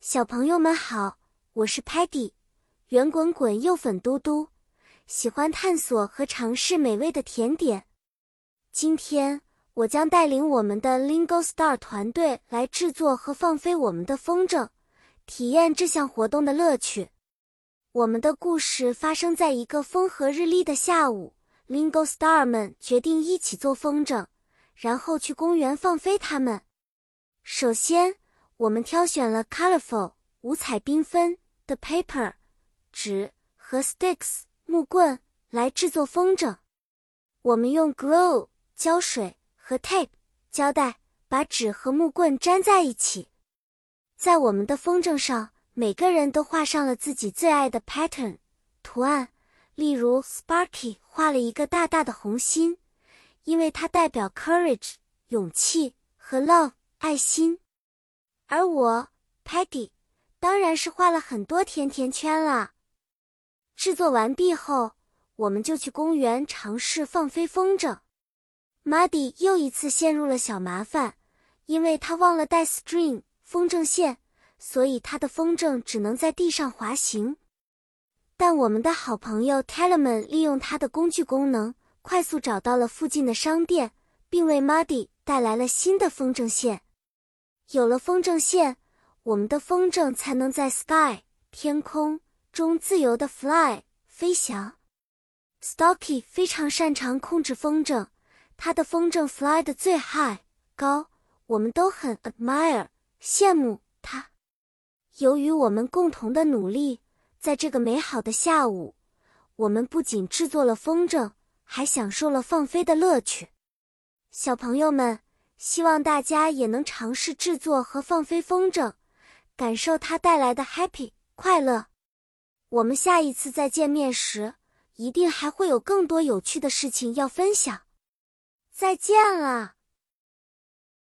小朋友们好，我是 Patty，圆滚滚又粉嘟嘟，喜欢探索和尝试美味的甜点。今天我将带领我们的 Lingo Star 团队来制作和放飞我们的风筝，体验这项活动的乐趣。我们的故事发生在一个风和日丽的下午，Lingo Star 们决定一起做风筝，然后去公园放飞它们。首先。我们挑选了 colorful 五彩缤纷的 paper 纸和 sticks 木棍来制作风筝。我们用 glue 胶水和 tape 胶带把纸和木棍粘在一起。在我们的风筝上，每个人都画上了自己最爱的 pattern 图案。例如，Sparky 画了一个大大的红心，因为它代表 courage 勇气和 love 爱心。而我，Peggy，当然是画了很多甜甜圈啦。制作完毕后，我们就去公园尝试放飞风筝。Muddy 又一次陷入了小麻烦，因为他忘了带 string 风筝线，所以他的风筝只能在地上滑行。但我们的好朋友 Talman 利用他的工具功能，快速找到了附近的商店，并为 Muddy 带来了新的风筝线。有了风筝线，我们的风筝才能在 sky 天空中自由的 fly 飞翔。Stocky 非常擅长控制风筝，他的风筝 fly 的最 high 高，我们都很 admire 羡慕他。由于我们共同的努力，在这个美好的下午，我们不仅制作了风筝，还享受了放飞的乐趣。小朋友们。希望大家也能尝试制作和放飞风筝，感受它带来的 happy 快乐。我们下一次再见面时，一定还会有更多有趣的事情要分享。再见了。